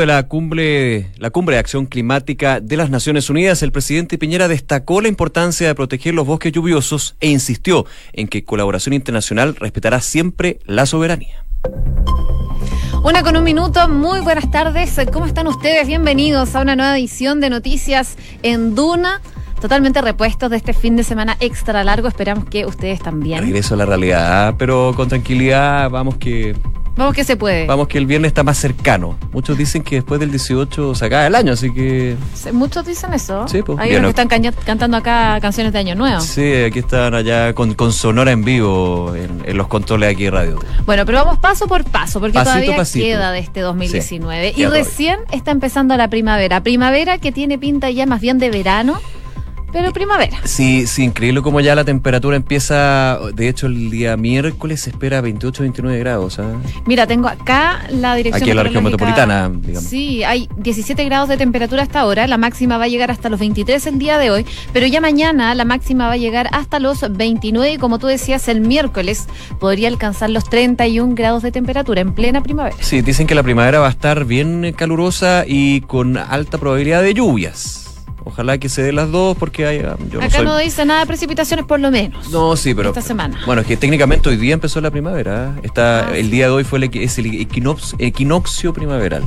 de la cumbre, la cumbre de acción climática de las Naciones Unidas, el presidente Piñera destacó la importancia de proteger los bosques lluviosos e insistió en que colaboración internacional respetará siempre la soberanía. Una con un minuto, muy buenas tardes. ¿Cómo están ustedes? Bienvenidos a una nueva edición de Noticias en Duna. Totalmente repuestos de este fin de semana extra largo. Esperamos que ustedes también. Regreso a la realidad, pero con tranquilidad, vamos que Vamos que se puede. Vamos que el viernes está más cercano. Muchos dicen que después del 18 se acaba el año, así que... Muchos dicen eso. Sí, pues. Hay unos que están cantando acá canciones de Año Nuevo. Sí, aquí están allá con, Sonora en vivo en, los controles aquí de radio. Bueno, pero vamos paso por paso, porque todavía queda de este 2019. y recién está empezando la primavera. Primavera que tiene pinta ya más bien de verano pero primavera. Sí, sí, increíble como ya la temperatura empieza, de hecho el día miércoles se espera 28, 29 grados. ¿ah? Mira, tengo acá la dirección. Aquí en la región metropolitana, digamos. Sí, hay 17 grados de temperatura hasta ahora, la máxima va a llegar hasta los 23 el día de hoy, pero ya mañana la máxima va a llegar hasta los 29 y como tú decías, el miércoles podría alcanzar los 31 grados de temperatura en plena primavera. Sí, dicen que la primavera va a estar bien calurosa y con alta probabilidad de lluvias. Ojalá que se dé las dos porque hay, ah, yo Acá no, dice nada de precipitaciones por lo menos. No, sí, pero... Esta semana. Bueno, es que técnicamente hoy día empezó la primavera. ¿eh? Está, ah, el día de hoy fue el, es el equinoccio primaveral.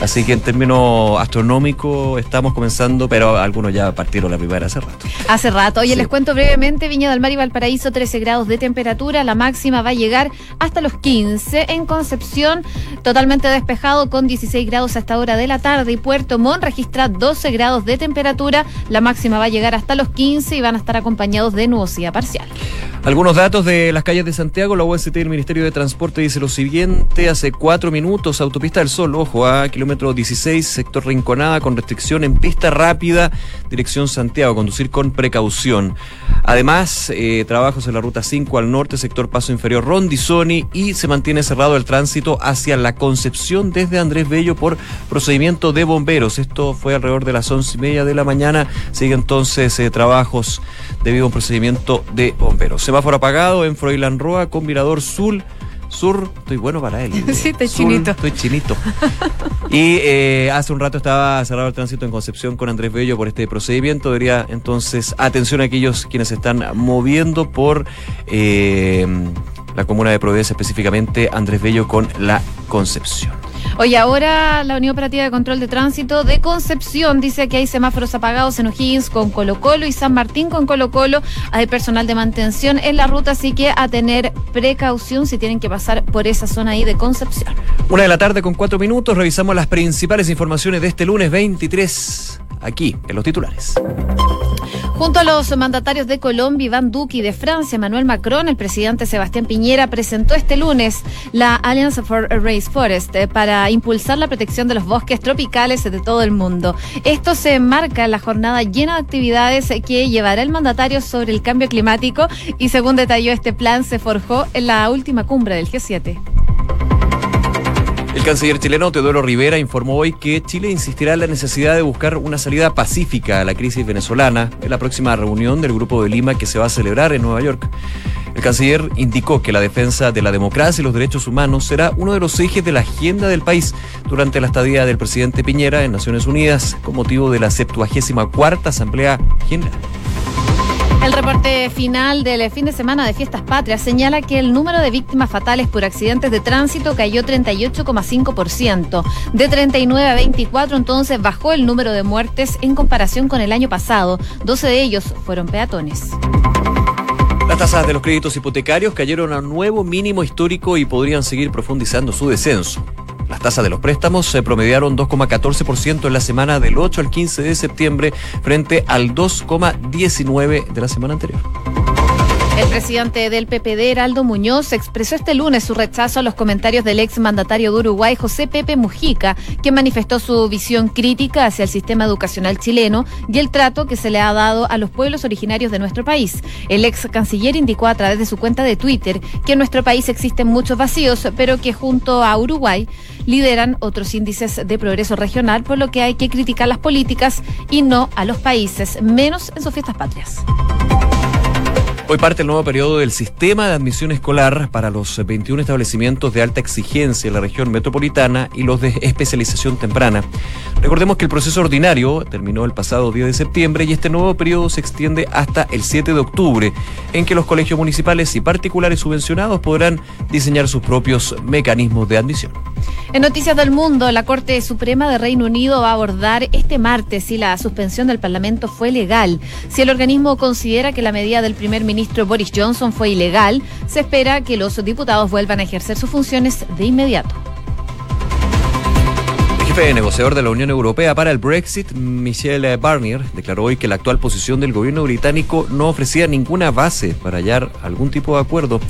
Así, que en términos astronómicos estamos comenzando, pero algunos ya partieron la primavera hace rato. Hace rato. Oye, les cuento brevemente, Viña del Mar y Valparaíso, 13 grados de temperatura, la máxima va a llegar hasta los 15. En Concepción, totalmente despejado con 16 grados a esta hora de la tarde. Y Puerto Montt registra 12 grados de temperatura, la máxima va a llegar hasta los 15 y van a estar acompañados de nubosidad parcial. Algunos datos de las calles de Santiago, la UST y el Ministerio de Transporte dice lo siguiente, hace cuatro minutos, autopista del Sol, ojo, a kilómetro 16, sector Rinconada, con restricción en pista rápida, dirección Santiago, conducir con precaución. Además, eh, trabajos en la ruta 5 al norte, sector Paso Inferior Rondizoni, y se mantiene cerrado el tránsito hacia la Concepción desde Andrés Bello por procedimiento de bomberos. Esto fue alrededor de las once y media de la mañana. Sigue entonces eh, trabajos debido a un procedimiento de bomberos. Semáforo apagado en Froilán Roa, con Mirador Sur. Sur, estoy bueno para él. Sí, estoy chinito. Estoy chinito. y eh, hace un rato estaba cerrado el tránsito en Concepción con Andrés Bello por este procedimiento. Debería entonces atención a aquellos quienes se están moviendo por eh, la comuna de Providencia, específicamente Andrés Bello con la Concepción. Oye, ahora la Unión Operativa de Control de Tránsito de Concepción dice que hay semáforos apagados en O'Higgins con Colo Colo y San Martín con Colo Colo. Hay personal de mantención en la ruta, así que a tener precaución si tienen que pasar por esa zona ahí de Concepción. Una de la tarde con cuatro minutos, revisamos las principales informaciones de este lunes 23, aquí en los titulares. Junto a los mandatarios de Colombia, Iván Duque, y de Francia, Emmanuel Macron, el presidente Sebastián Piñera presentó este lunes la Alliance for a Race Forest eh, para impulsar la protección de los bosques tropicales de todo el mundo. Esto se enmarca en la jornada llena de actividades que llevará el mandatario sobre el cambio climático y según detalló este plan se forjó en la última cumbre del G7. El canciller chileno Teodoro Rivera informó hoy que Chile insistirá en la necesidad de buscar una salida pacífica a la crisis venezolana en la próxima reunión del Grupo de Lima que se va a celebrar en Nueva York. El canciller indicó que la defensa de la democracia y los derechos humanos será uno de los ejes de la agenda del país durante la estadía del presidente Piñera en Naciones Unidas con motivo de la 74 Asamblea General. El reporte final del fin de semana de Fiestas Patrias señala que el número de víctimas fatales por accidentes de tránsito cayó 38,5%. De 39 a 24 entonces bajó el número de muertes en comparación con el año pasado. 12 de ellos fueron peatones. Las tasas de los créditos hipotecarios cayeron a un nuevo mínimo histórico y podrían seguir profundizando su descenso. Las tasas de los préstamos se promediaron 2,14% en la semana del 8 al 15 de septiembre frente al 2,19% de la semana anterior. El presidente del PPD, Heraldo Muñoz, expresó este lunes su rechazo a los comentarios del ex mandatario de Uruguay, José Pepe Mujica, que manifestó su visión crítica hacia el sistema educacional chileno y el trato que se le ha dado a los pueblos originarios de nuestro país. El ex canciller indicó a través de su cuenta de Twitter que en nuestro país existen muchos vacíos, pero que junto a Uruguay lideran otros índices de progreso regional, por lo que hay que criticar las políticas y no a los países, menos en sus fiestas patrias. Hoy parte el nuevo periodo del sistema de admisión escolar para los 21 establecimientos de alta exigencia en la región metropolitana y los de especialización temprana. Recordemos que el proceso ordinario terminó el pasado 10 de septiembre y este nuevo periodo se extiende hasta el 7 de octubre, en que los colegios municipales y particulares subvencionados podrán diseñar sus propios mecanismos de admisión. En Noticias del Mundo, la Corte Suprema de Reino Unido va a abordar este martes si la suspensión del Parlamento fue legal. Si el organismo considera que la medida del primer ministro Boris Johnson fue ilegal, se espera que los diputados vuelvan a ejercer sus funciones de inmediato. El jefe negociador de la Unión Europea para el Brexit, Michel Barnier, declaró hoy que la actual posición del gobierno británico no ofrecía ninguna base para hallar algún tipo de acuerdo.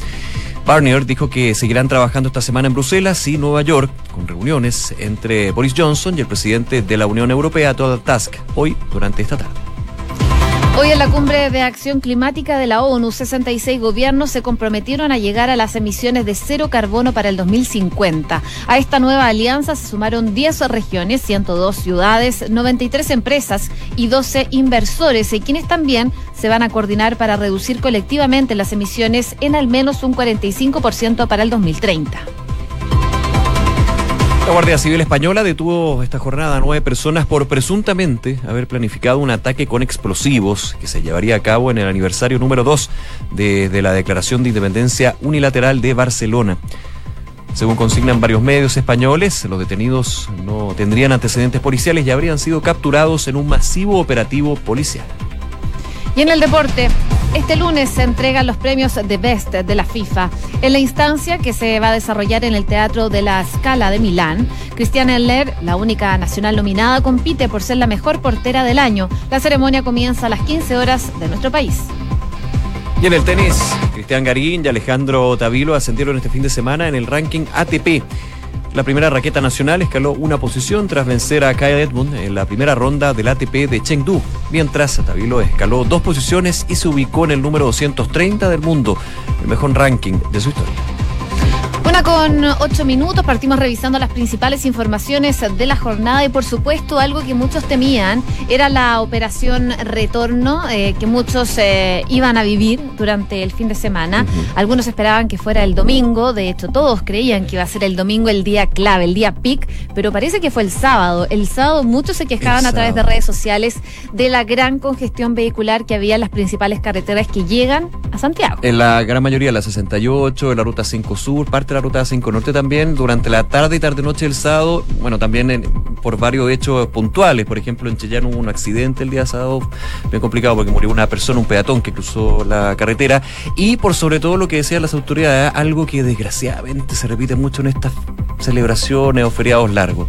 Barnier dijo que seguirán trabajando esta semana en Bruselas y Nueva York con reuniones entre Boris Johnson y el presidente de la Unión Europea, Donald Tusk, hoy durante esta tarde. Hoy en la cumbre de acción climática de la ONU, 66 gobiernos se comprometieron a llegar a las emisiones de cero carbono para el 2050. A esta nueva alianza se sumaron 10 regiones, 102 ciudades, 93 empresas y 12 inversores, y quienes también se van a coordinar para reducir colectivamente las emisiones en al menos un 45% para el 2030. La Guardia Civil Española detuvo esta jornada a nueve personas por presuntamente haber planificado un ataque con explosivos que se llevaría a cabo en el aniversario número 2 de, de la Declaración de Independencia Unilateral de Barcelona. Según consignan varios medios españoles, los detenidos no tendrían antecedentes policiales y habrían sido capturados en un masivo operativo policial. Y en el deporte, este lunes se entregan los premios de Best de la FIFA. En la instancia que se va a desarrollar en el Teatro de la Scala de Milán, Cristiana Eller, la única nacional nominada, compite por ser la mejor portera del año. La ceremonia comienza a las 15 horas de nuestro país. Y en el tenis, Cristian Garín y Alejandro Tavilo ascendieron este fin de semana en el ranking ATP. La primera raqueta nacional escaló una posición tras vencer a Kyle Edmund en la primera ronda del ATP de Chengdu, mientras Tavilo escaló dos posiciones y se ubicó en el número 230 del mundo, el mejor ranking de su historia. Una con ocho minutos, partimos revisando las principales informaciones de la jornada y por supuesto algo que muchos temían era la operación retorno eh, que muchos eh, iban a vivir durante el fin de semana. Algunos esperaban que fuera el domingo, de hecho todos creían que iba a ser el domingo el día clave, el día pic, pero parece que fue el sábado. El sábado muchos se quejaban a través de redes sociales de la gran congestión vehicular que había en las principales carreteras que llegan a Santiago. En la gran mayoría, la 68, la ruta 5 Sur, parte de la ruta 5 Norte también, durante la tarde y tarde-noche del sábado, bueno, también en- por varios hechos puntuales. Por ejemplo, en Chillán hubo un accidente el día sábado, bien complicado porque murió una persona, un peatón que cruzó la carretera. Y por sobre todo lo que decían las autoridades, algo que desgraciadamente se repite mucho en estas celebraciones o feriados largos.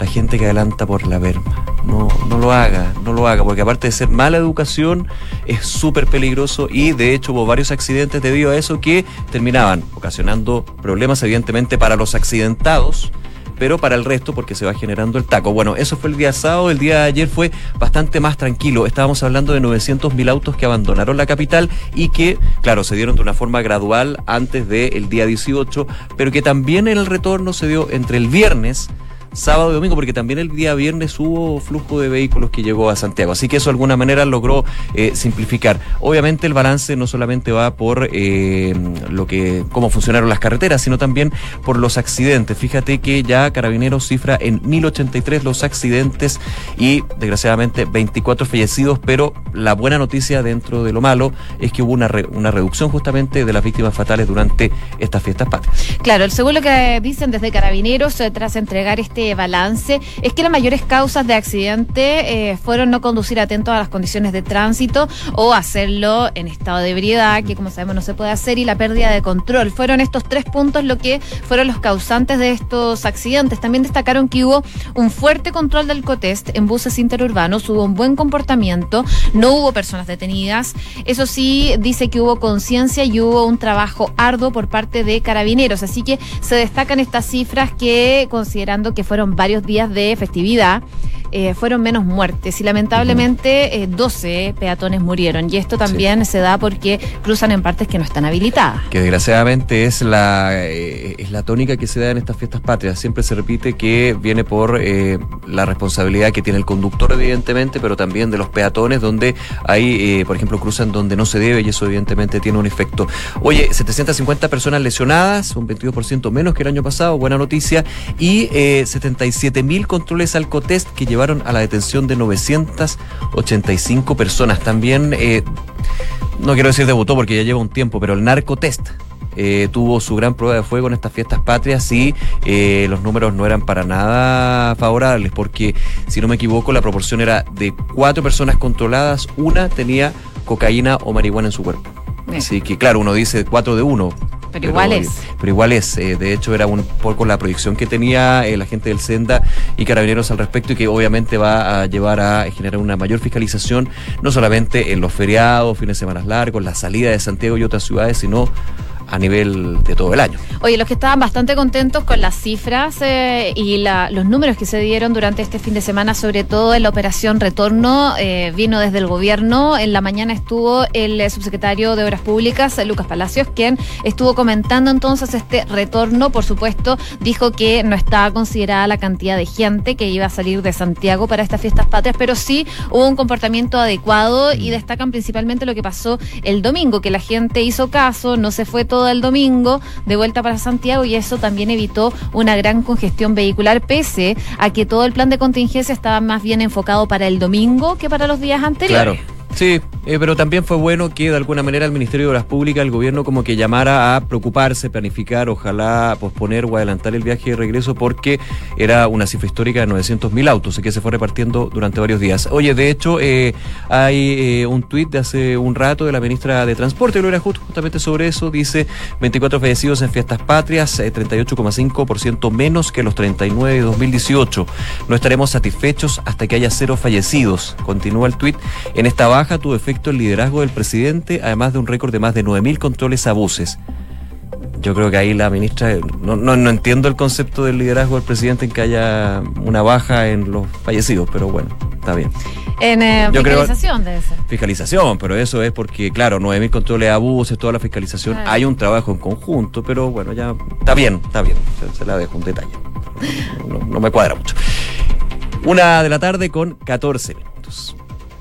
La gente que adelanta por la verma. No, no lo haga, no lo haga, porque aparte de ser mala educación, es súper peligroso y de hecho hubo varios accidentes debido a eso que terminaban ocasionando problemas evidentemente para los accidentados pero para el resto porque se va generando el taco. Bueno, eso fue el día sábado, el día de ayer fue bastante más tranquilo. Estábamos hablando de 900.000 autos que abandonaron la capital y que, claro, se dieron de una forma gradual antes del día 18, pero que también el retorno se dio entre el viernes sábado y domingo, porque también el día viernes hubo flujo de vehículos que llegó a Santiago. Así que eso de alguna manera logró eh, simplificar. Obviamente el balance no solamente va por eh, lo que, cómo funcionaron las carreteras, sino también por los accidentes. Fíjate que ya Carabineros cifra en 1083 los accidentes y desgraciadamente 24 fallecidos, pero la buena noticia dentro de lo malo es que hubo una, una reducción justamente de las víctimas fatales durante estas fiestas patrias. Claro, según lo que dicen desde Carabineros, eh, tras entregar este balance, es que las mayores causas de accidente eh, fueron no conducir atento a las condiciones de tránsito o hacerlo en estado de ebriedad, que como sabemos no se puede hacer, y la pérdida de control. Fueron estos tres puntos lo que fueron los causantes de estos accidentes. También destacaron que hubo un fuerte control del cotest en buses interurbanos, hubo un buen comportamiento, no hubo personas detenidas. Eso sí, dice que hubo conciencia y hubo un trabajo arduo por parte de carabineros. Así que se destacan estas cifras que, considerando que fueron varios días de festividad, eh, fueron menos muertes y lamentablemente eh, 12 peatones murieron. Y esto también se da porque cruzan en partes que no están habilitadas. que desgraciadamente es la eh, es la tónica que se da en estas fiestas patrias. Siempre se repite que viene por eh, la responsabilidad que tiene el conductor, evidentemente, pero también de los peatones, donde hay, por ejemplo, cruzan donde no se debe y eso evidentemente tiene un efecto. Oye, 750 personas lesionadas, un 22% menos que el año pasado, buena noticia, y eh, 77 mil controles alcotest que llevaron a la detención de 985 personas. También, eh, no quiero decir debutó porque ya lleva un tiempo, pero el narcotest eh, tuvo su gran prueba de fuego en estas fiestas patrias y eh, los números no eran para nada favorables porque, si no me equivoco, la proporción era de cuatro personas controladas, una tenía cocaína o marihuana en su cuerpo. Bien. Así que, claro, uno dice cuatro de uno. Pero igual es. Pero igual es. eh, de hecho, era un poco la proyección que tenía eh, la gente del Senda y Carabineros al respecto y que obviamente va a llevar a generar una mayor fiscalización, no solamente en los feriados, fines de semana largos, la salida de Santiago y otras ciudades, sino a nivel de todo el año. Oye, los que estaban bastante contentos con las cifras eh, y la- los números que se dieron durante este fin de semana, sobre todo en la operación Retorno, eh, vino desde el gobierno. En la mañana estuvo el eh, subsecretario de Obras Públicas, Lucas Palacios, quien estuvo comentando entonces este retorno. Por supuesto, dijo que no estaba considerada la cantidad de gente que iba a salir de Santiago para estas fiestas patrias, pero sí hubo un comportamiento adecuado y destacan principalmente lo que pasó el domingo, que la gente hizo caso, no se fue todo el domingo de vuelta para Santiago y eso también evitó una gran congestión vehicular, pese a que todo el plan de contingencia estaba más bien enfocado para el domingo que para los días anteriores. Claro. Sí, eh, pero también fue bueno que de alguna manera el Ministerio de Obras Públicas, el gobierno como que llamara a preocuparse, planificar, ojalá posponer o adelantar el viaje de regreso porque era una cifra histórica de 900 mil autos y que se fue repartiendo durante varios días. Oye, de hecho, eh, hay eh, un tuit de hace un rato de la ministra de Transporte, Gloria Hood, justamente sobre eso, dice 24 fallecidos en fiestas patrias, eh, 38,5% menos que los 39 de 2018. No estaremos satisfechos hasta que haya cero fallecidos. Continúa el tuit. En esta baja tuvo efecto el liderazgo del presidente, además de un récord de más de 9.000 controles a buses. Yo creo que ahí la ministra, no, no, no entiendo el concepto del liderazgo del presidente en que haya una baja en los fallecidos, pero bueno, está bien. En eh, Yo creo- fiscalización debe ser. Fiscalización, pero eso es porque, claro, 9.000 controles a buses, toda la fiscalización, Claro. hay un trabajo en conjunto, pero bueno, ya está bien, está bien, se, se la dejo un detalle. No, no me cuadra mucho. Una de la tarde con 14 minutos.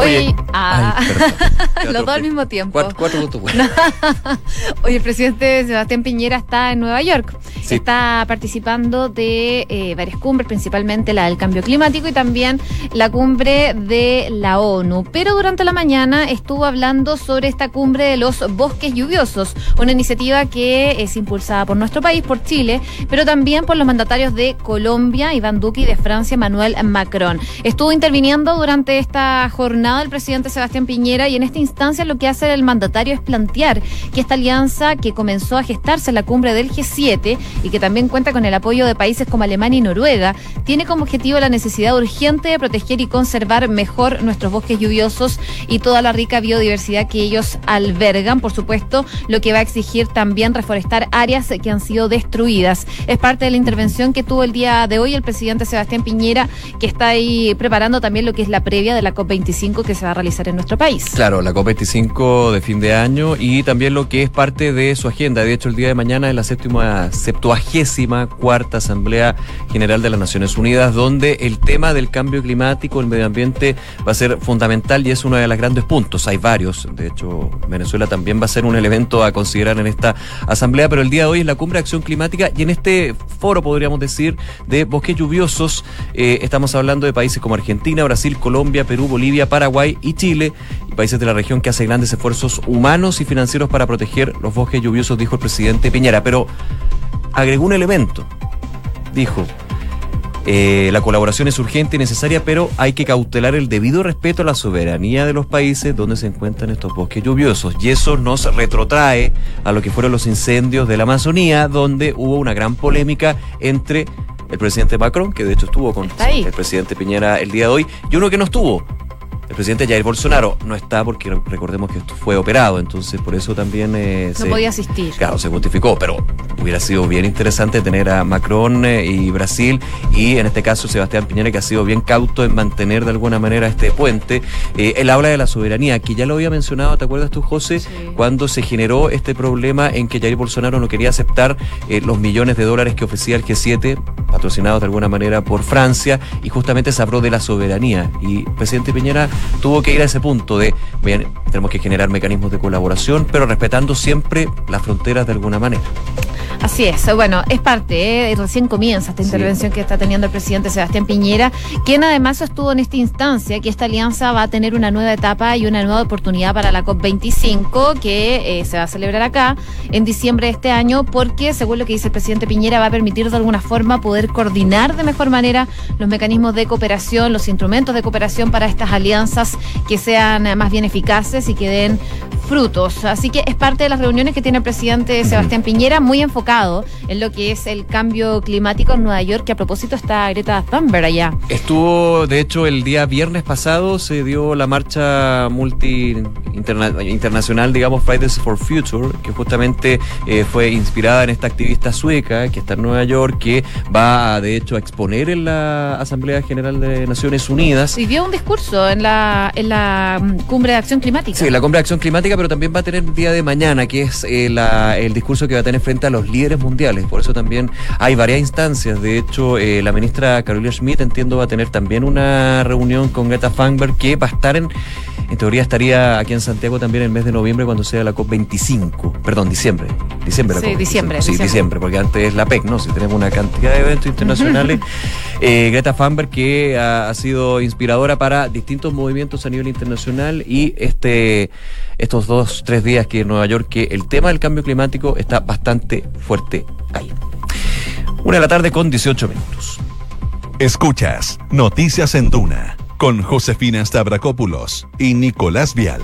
Oye, ah, ay, los dos al mismo tiempo. Cuatro, cuatro puntos buenos. Oye, el presidente Sebastián Piñera está en Nueva York. Sí. Está participando de eh, varias cumbres, principalmente la del cambio climático y también la cumbre de la ONU. Pero durante la mañana estuvo hablando sobre esta cumbre de los bosques lluviosos, una iniciativa que es impulsada por nuestro país, por Chile, pero también por los mandatarios de Colombia, Iván Duque, y de Francia, Manuel Macron. Estuvo interviniendo durante esta jornada el presidente Sebastián Piñera y en esta instancia lo que hace el mandatario es plantear que esta alianza que comenzó a gestarse en la cumbre del G7 y que también cuenta con el apoyo de países como Alemania y Noruega, tiene como objetivo la necesidad urgente de proteger y conservar mejor nuestros bosques lluviosos y toda la rica biodiversidad que ellos albergan, por supuesto, lo que va a exigir también reforestar áreas que han sido destruidas. Es parte de la intervención que tuvo el día de hoy el presidente Sebastián Piñera, que está ahí preparando también lo que es la previa de la COP25 que se va a realizar en nuestro país. Claro, la COP25 de fin de año y también lo que es parte de su agenda. De hecho, el día de mañana es la séptima, septuagésima cuarta Asamblea General de las Naciones Unidas, donde el tema del cambio climático, el medio ambiente, va a ser fundamental y es uno de los grandes puntos. Hay varios. De hecho, Venezuela también va a ser un elemento a considerar en esta asamblea, pero el día de hoy es la cumbre de acción climática y en este foro, podríamos decir, de bosques lluviosos, eh, estamos hablando de países como Argentina, Brasil, Colombia, Perú, Bolivia, Paraguay y Chile, y países de la región que hacen grandes esfuerzos humanos y financieros para proteger los bosques lluviosos, dijo el presidente Piñera. Pero agregó un elemento. Dijo, eh, la colaboración es urgente y necesaria, pero hay que cautelar el debido respeto a la soberanía de los países donde se encuentran estos bosques lluviosos. Y eso nos retrotrae a lo que fueron los incendios de la Amazonía, donde hubo una gran polémica entre el presidente Macron, que de hecho estuvo con el presidente Piñera el día de hoy, y uno que no estuvo, El presidente Jair Bolsonaro no está porque recordemos que esto fue operado, entonces por eso también eh, No se, podía asistir. Claro, se justificó, pero hubiera sido bien interesante tener a Macron eh, y Brasil y en este caso Sebastián Piñera que ha sido bien cauto en mantener de alguna manera este puente. Eh, él habla de la soberanía, que ya lo había mencionado, ¿te acuerdas tú, José? Sí. Cuando se generó este problema en que Jair Bolsonaro no quería aceptar eh, los millones de dólares que ofrecía el G7, patrocinados de alguna manera por Francia, y justamente se habló de la soberanía. Y presidente Piñera tuvo que ir a ese punto de, bien, tenemos que generar mecanismos de colaboración, pero respetando siempre las fronteras de alguna manera. Así es, bueno, es parte, ¿eh? recién comienza esta Sí. intervención que está teniendo el presidente Sebastián Piñera, quien además sostuvo en esta instancia que esta alianza va a tener una nueva etapa y una nueva oportunidad para la COP25 que eh, se va a celebrar acá en diciembre de este año porque, según lo que dice el presidente Piñera, va a permitir de alguna forma poder coordinar de mejor manera los mecanismos de cooperación, los instrumentos de cooperación para estas alianzas que sean más bien eficaces y que den frutos. Así que es parte de las reuniones que tiene el presidente Sebastián Piñera, muy enfocado en lo que es el cambio climático en Nueva York, que a propósito está Greta Thunberg allá. Estuvo, de hecho, el día viernes pasado se dio la marcha multi interna- internacional, digamos, Fridays for Future, que justamente eh, fue inspirada en esta activista sueca que está en Nueva York, que va, de hecho, a exponer en la Asamblea General de Naciones Unidas. Y dio un discurso en la, en la mm, cumbre de acción climática. Sí, la cumbre de acción climática, pero también va a tener el día de mañana, que es eh, la- el discurso que va a tener frente a los líderes mundiales. Por eso también hay varias instancias. De hecho, eh, la ministra Carolina Schmidt, entiendo, va a tener también una reunión con Greta Thunberg, que va a estar en. En teoría estaría aquí en Santiago también el mes de noviembre cuando sea la COP25. Perdón, diciembre. Diciembre la Sí, COP25. diciembre, Sí, diciembre. diciembre, porque antes es la PEC, ¿no? Si tenemos una cantidad de eventos internacionales. Eh, Greta Thunberg, que ha, ha sido inspiradora para distintos movimientos a nivel internacional y este estos dos, tres días que en Nueva York, que el tema del cambio climático está bastante fuerte ahí. Una de la tarde con 18 minutos. Escuchas Noticias en Duna con Josefina Stavrakopoulos y Nicolás Vial.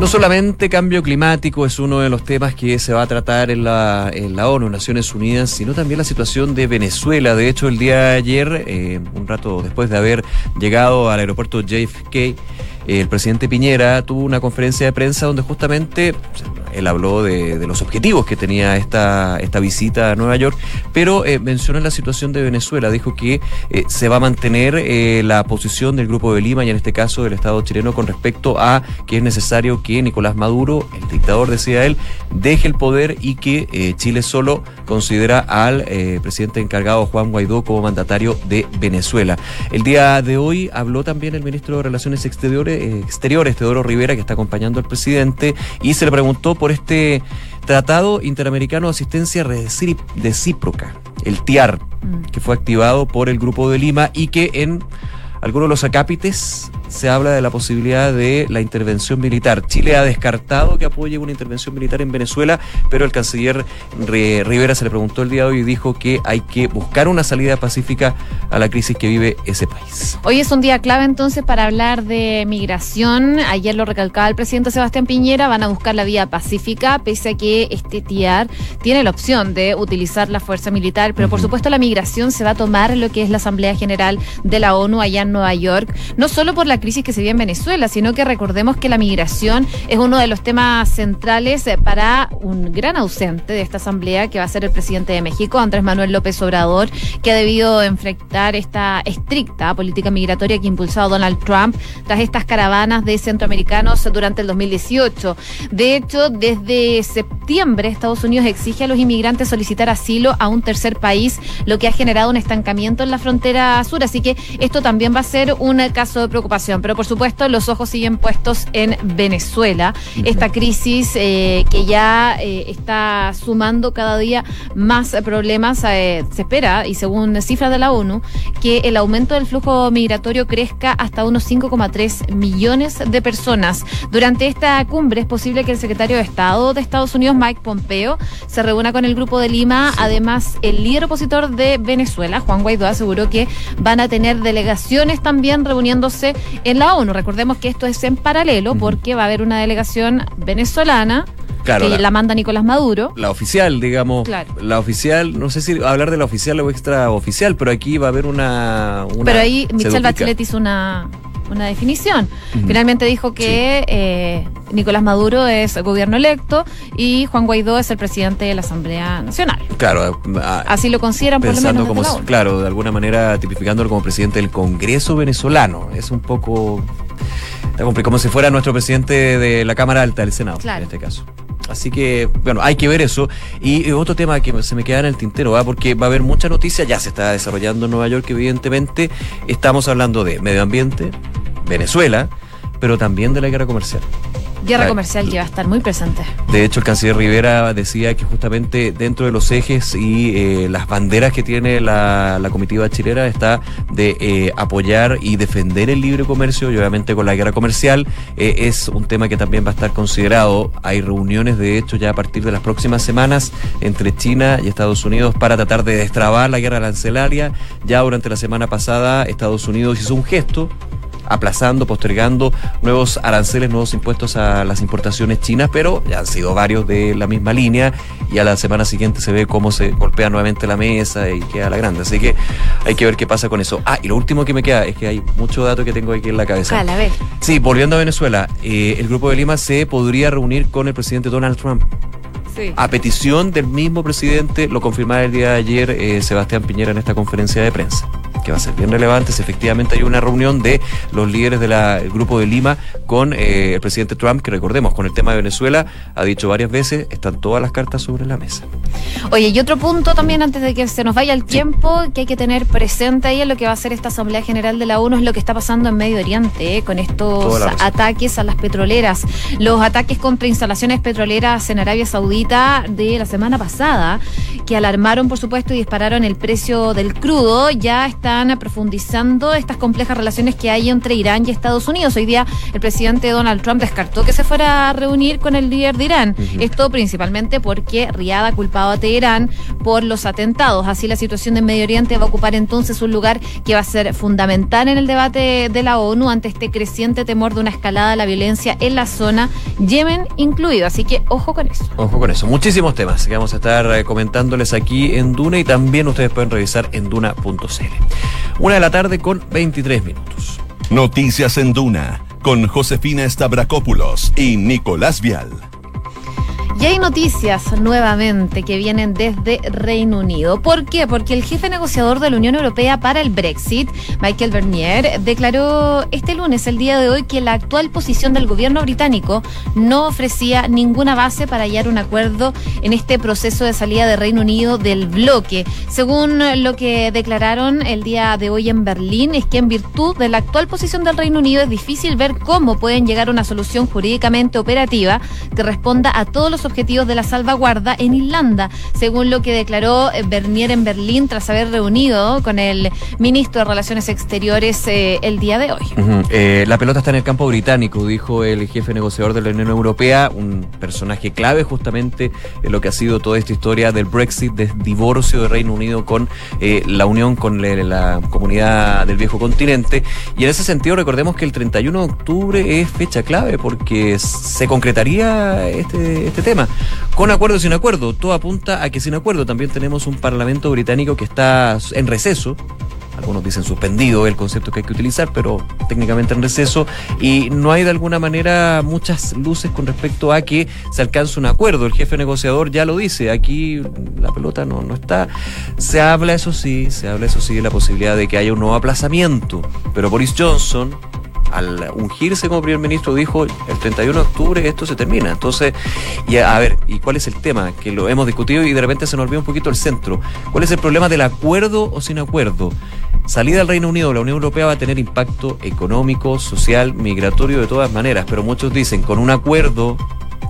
No solamente cambio climático es uno de los temas que se va a tratar en la, en la ONU, Naciones Unidas, sino también la situación de Venezuela. De hecho, el día de ayer, eh, un rato después de haber llegado al aeropuerto JFK, el presidente Piñera tuvo una conferencia de prensa donde justamente él habló de, los objetivos que tenía esta, esta visita a Nueva York, pero eh, mencionó la situación de Venezuela. Dijo que eh, se va a mantener eh, la posición del Grupo de Lima y en este caso del Estado chileno con respecto a que es necesario que Nicolás Maduro, el dictador, decía él, deje el poder y que eh, Chile solo considera al presidente encargado Juan Guaidó como mandatario de Venezuela. El día de hoy habló también el ministro de Relaciones Exteriores, eh, Exteriores Teodoro Rivera, que está acompañando al presidente, y se le preguntó por este Tratado Interamericano de Asistencia Recíp- Recíproca, el TIAR, Mm. que fue activado por el Grupo de Lima y que en algunos de los acápites se habla de la posibilidad de la intervención militar. Chile ha descartado que apoye una intervención militar en Venezuela, pero el canciller Ri- Rivera se le preguntó el día de hoy y dijo que hay que buscar una salida pacífica a la crisis que vive ese país. Hoy es un día clave entonces para hablar de migración. Ayer lo recalcaba el presidente Sebastián Piñera, van a buscar la vía pacífica, pese a que este TIAR tiene la opción de utilizar la fuerza militar, pero por supuesto la migración se va a tomar lo que es la Asamblea General de la ONU allá en Nueva York, no solo por la crisis que se vive en Venezuela, sino que recordemos que la migración es uno de los temas centrales eh, para un gran ausente de esta asamblea, que va a ser el presidente de México, Andrés Manuel López Obrador, que ha debido enfrentar esta estricta política migratoria que ha Donald Trump tras estas caravanas de centroamericanos durante el 2018. De hecho, desde septiembre Estados Unidos exige a los inmigrantes solicitar asilo a un tercer país, lo que ha generado un estancamiento en la frontera sur. Así que esto también va a ser un caso de preocupación. Pero por supuesto, los ojos siguen puestos en Venezuela. Esta crisis eh, que ya eh, está sumando cada día más problemas. eh, se espera, y según cifras de la ONU, que el aumento del flujo migratorio crezca hasta unos 5,3 millones de personas. Durante esta cumbre es posible que el secretario de Estado de Estados Unidos, Mike Pompeo, se reúna con el Grupo de Lima. Además, el líder opositor de Venezuela, Juan Guaidó, aseguró que van a tener delegaciones también reuniéndose en la ONU. Recordemos que esto es en paralelo porque va a haber una delegación venezolana Claro, que la- la manda Nicolás Maduro. la oficial, digamos. Claro. La oficial, no sé si hablar de la oficial o extraoficial, pero aquí va a haber una. una Pero ahí Michelle. Bachelet hizo una una definición. Finalmente dijo que eh, Nicolás Maduro es gobierno electo y Juan Guaidó es el presidente de la Asamblea Nacional. Claro, así lo consideran por lo menos. Como, claro, de alguna manera tipificándolo como presidente del Congreso venezolano. Es un poco como si fuera nuestro presidente de la Cámara Alta del Senado, en este caso. Así que, bueno, hay que ver eso. Y otro tema que se me queda en el tintero, ¿va? porque va a haber mucha noticia, ya se está desarrollando en Nueva York, evidentemente. Estamos hablando de medio ambiente, Venezuela, pero también de la guerra comercial. Guerra comercial que va a estar muy presente. De hecho, el canciller Rivera decía que justamente dentro de los ejes y eh, las banderas que tiene la, comitiva chilena está de eh, apoyar y defender el libre comercio y obviamente con la guerra comercial eh, es un tema que también va a estar considerado. Hay reuniones, de hecho, ya a partir de las próximas semanas entre China y Estados Unidos para tratar de destrabar la guerra arancelaria. Ya durante la semana pasada Estados Unidos hizo un gesto aplazando, postergando nuevos aranceles, nuevos impuestos a las importaciones chinas, pero ya han sido varios de la misma línea y a la semana siguiente se ve cómo se golpea nuevamente la mesa y queda la grande. Así que hay que ver qué pasa con eso. Ah, y lo último que me queda es que hay mucho dato que tengo aquí en la cabeza. a ver. Sí, volviendo a Venezuela, eh, el Grupo de Lima se podría reunir con el presidente Donald Trump. Sí. A petición del mismo presidente, lo confirmaba el día de ayer eh, Sebastián Piñera en esta conferencia de prensa que va a ser bien relevante si efectivamente hay una reunión de los líderes del Grupo de Lima con eh, el presidente Trump, que recordemos, con el tema de Venezuela, ha dicho varias veces, están todas las cartas sobre la mesa. Oye, y otro punto también antes de que se nos vaya el tiempo, que hay que tener presente ahí en lo que va a ser esta Asamblea General de la ONU, es lo que está pasando en Medio Oriente, eh, con estos ataques a las petroleras. Los ataques contra instalaciones petroleras en Arabia Saudita de la semana pasada, que alarmaron, por supuesto, y dispararon el precio del crudo, ya están profundizando estas complejas relaciones que hay entre Irán y Estados Unidos. Hoy día el presidente Donald Trump descartó que se fuera a reunir con el líder de Irán. Esto principalmente porque Riyadh ha culpado a Teherán por los atentados. Así la situación de Medio Oriente va a ocupar entonces un lugar que va a ser fundamental en el debate de la ONU ante este creciente temor de una escalada de la violencia en la zona, Yemen incluido. Así que ojo con eso. Ojo con eso. Muchísimos temas que vamos a estar eh, comentándoles aquí en Duna y también ustedes pueden revisar en duna.cl. Una de la tarde con 23 minutos. Noticias en Duna con Josefina Stavrakopoulos y Nicolás Vial. Y hay noticias nuevamente que vienen desde Reino Unido. ¿Por qué? Porque el jefe negociador de la Unión Europea para el Brexit, Michael Bernier, declaró este lunes, el día de hoy, que la actual posición del gobierno británico no ofrecía ninguna base para hallar un acuerdo en este proceso de salida de Reino Unido del bloque. Según lo que declararon el día de hoy en Berlín, es que en virtud de la actual posición del Reino Unido es difícil ver cómo pueden llegar a una solución jurídicamente operativa que responda a todos los objetivos de la salvaguarda en Irlanda, según lo que declaró eh, Bernier en Berlín tras haber reunido con el ministro de Relaciones Exteriores eh, el día de hoy. Eh, la pelota está en el campo británico, dijo el jefe negociador de la Unión Europea, un personaje clave justamente en lo que ha sido toda esta historia del Brexit, del divorcio de Reino Unido con la unión con la comunidad del viejo continente. Y en ese sentido recordemos que el 31 de octubre es fecha clave porque se concretaría este, este tema con acuerdo o sin acuerdo, todo apunta a que sin acuerdo. También tenemos un Parlamento británico que está en receso, algunos dicen suspendido el concepto que hay que utilizar, pero técnicamente en receso, y no hay de alguna manera muchas luces con respecto a que se alcance un acuerdo. El jefe negociador ya lo dice, aquí la pelota no, no está. Se habla, eso sí, se habla, eso sí, de la posibilidad de que haya un nuevo aplazamiento, pero Boris Johnson al ungirse como primer ministro dijo el 31 de octubre esto se termina. Entonces, y a, ver, ¿y cuál es el tema? Que lo hemos discutido y de repente se nos olvidó un poquito el centro. ¿Cuál es el problema del acuerdo o sin acuerdo? Salida del Reino Unido, la Unión Europea va a tener impacto económico, social, migratorio de todas maneras, pero muchos dicen con un acuerdo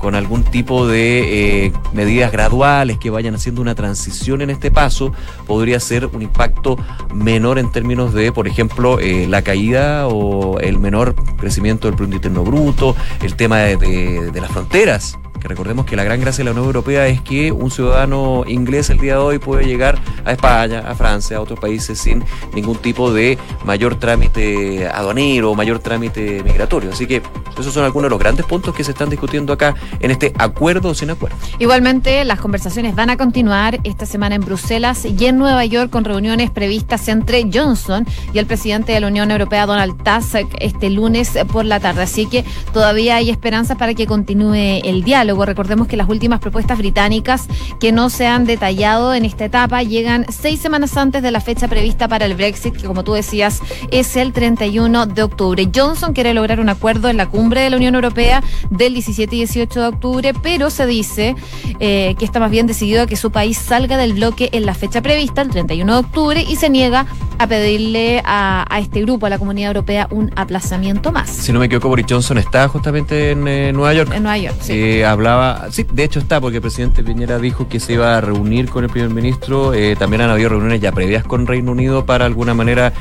con algún tipo de eh, medidas graduales que vayan haciendo una transición en este paso, podría ser un impacto menor en términos de, por ejemplo, eh, la caída o el menor crecimiento del Producto Interno Bruto, el tema de, las fronteras que recordemos que la gran gracia de la Unión Europea es que un ciudadano inglés el día de hoy puede llegar a España, a Francia, a otros países sin ningún tipo de mayor trámite aduanero mayor trámite migratorio. Así que Esos son algunos de los grandes puntos que se están discutiendo acá en este acuerdo o sin acuerdo. Igualmente, las conversaciones van a continuar esta semana en Bruselas y en Nueva York con reuniones previstas entre Johnson y el presidente de la Unión Europea, Donald Tusk, este lunes por la tarde. Así que todavía hay esperanzas para que continúe el diálogo. Recordemos que las últimas propuestas británicas que no se han detallado en esta etapa llegan seis semanas antes de la fecha prevista para el Brexit, que como tú decías es el 31 de octubre. Johnson quiere lograr un acuerdo en la cumbre de la Unión Europea del 17 y 18 de octubre, pero se dice eh, que está más bien decidido a que su país salga del bloque en la fecha prevista, el 31 de octubre, y se niega a pedirle a, este grupo, a la comunidad europea, un aplazamiento más. Si no me equivoco, Boris Johnson está justamente en eh, Nueva York. En Nueva York, sí. Eh, hablaba, sí, de hecho está, porque el presidente Piñera dijo que se iba a reunir con el primer ministro. también han habido reuniones ya previas con Reino Unido para alguna manera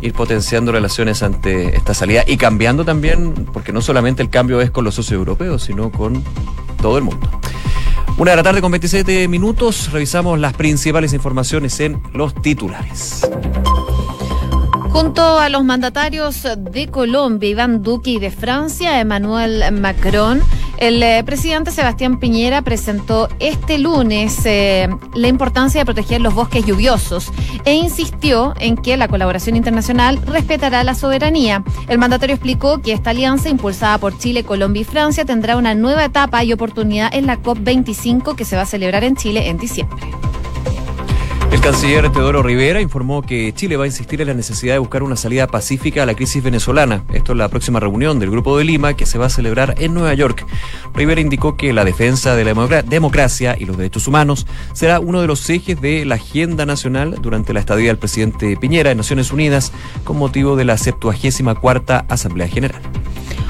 ir potenciando relaciones ante esta salida y cambiando también, porque no solamente el cambio es con los socios europeos, sino con todo el mundo. Una de la tarde con 27 minutos, revisamos las principales informaciones en los titulares. Junto a los mandatarios de Colombia, Iván Duque, y de Francia, Emmanuel Macron, el eh, presidente Sebastián Piñera presentó este lunes eh, la importancia de proteger los bosques lluviosos e insistió en que la colaboración internacional respetará la soberanía. El mandatario explicó que esta alianza, impulsada por Chile, Colombia y Francia, tendrá una nueva etapa y oportunidad en la COP25 que se va a celebrar en Chile en diciembre. El canciller Teodoro Rivera informó que Chile va a insistir en la necesidad de buscar una salida pacífica a la crisis venezolana. Esto es la próxima reunión del Grupo de Lima que se va a celebrar en Nueva York. Rivera indicó que la defensa de la democracia y los derechos humanos será uno de los ejes de la agenda nacional durante la estadía del presidente Piñera en Naciones Unidas con motivo de la 74 Asamblea General.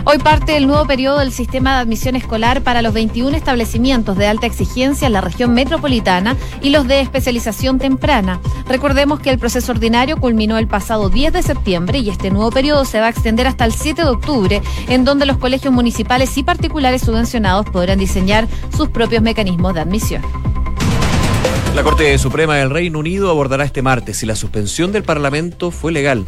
Hoy parte el nuevo periodo del sistema de admisión escolar para los 21 establecimientos de alta exigencia en la región metropolitana y los de especialización temprana. Recordemos que el proceso ordinario culminó el pasado 10 de septiembre y este nuevo periodo se va a extender hasta el 7 de octubre, en donde los colegios municipales y particulares subvencionados podrán diseñar sus propios mecanismos de admisión. La Corte Suprema del Reino Unido abordará este martes si la suspensión del Parlamento fue legal.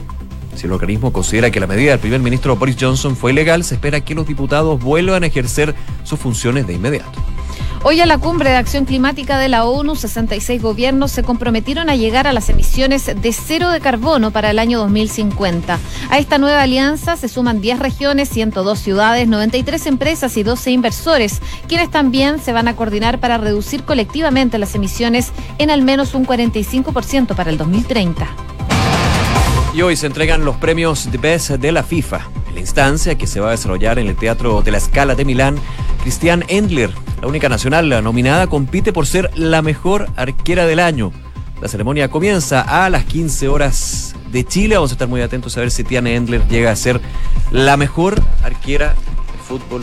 Si el organismo considera que la medida del primer ministro Boris Johnson fue ilegal, se espera que los diputados vuelvan a ejercer sus funciones de inmediato. Hoy a la cumbre de acción climática de la ONU, 66 gobiernos se comprometieron a llegar a las emisiones de cero de carbono para el año 2050. A esta nueva alianza se suman 10 regiones, 102 ciudades, 93 empresas y 12 inversores, quienes también se van a coordinar para reducir colectivamente las emisiones en al menos un 45% para el 2030. Y hoy se entregan los premios de Best de la FIFA. En la instancia que se va a desarrollar en el Teatro de la Scala de Milán, Cristian Endler, la única nacional nominada, compite por ser la mejor arquera del año. La ceremonia comienza a las 15 horas de Chile. Vamos a estar muy atentos a ver si Tiane Endler llega a ser la mejor arquera de fútbol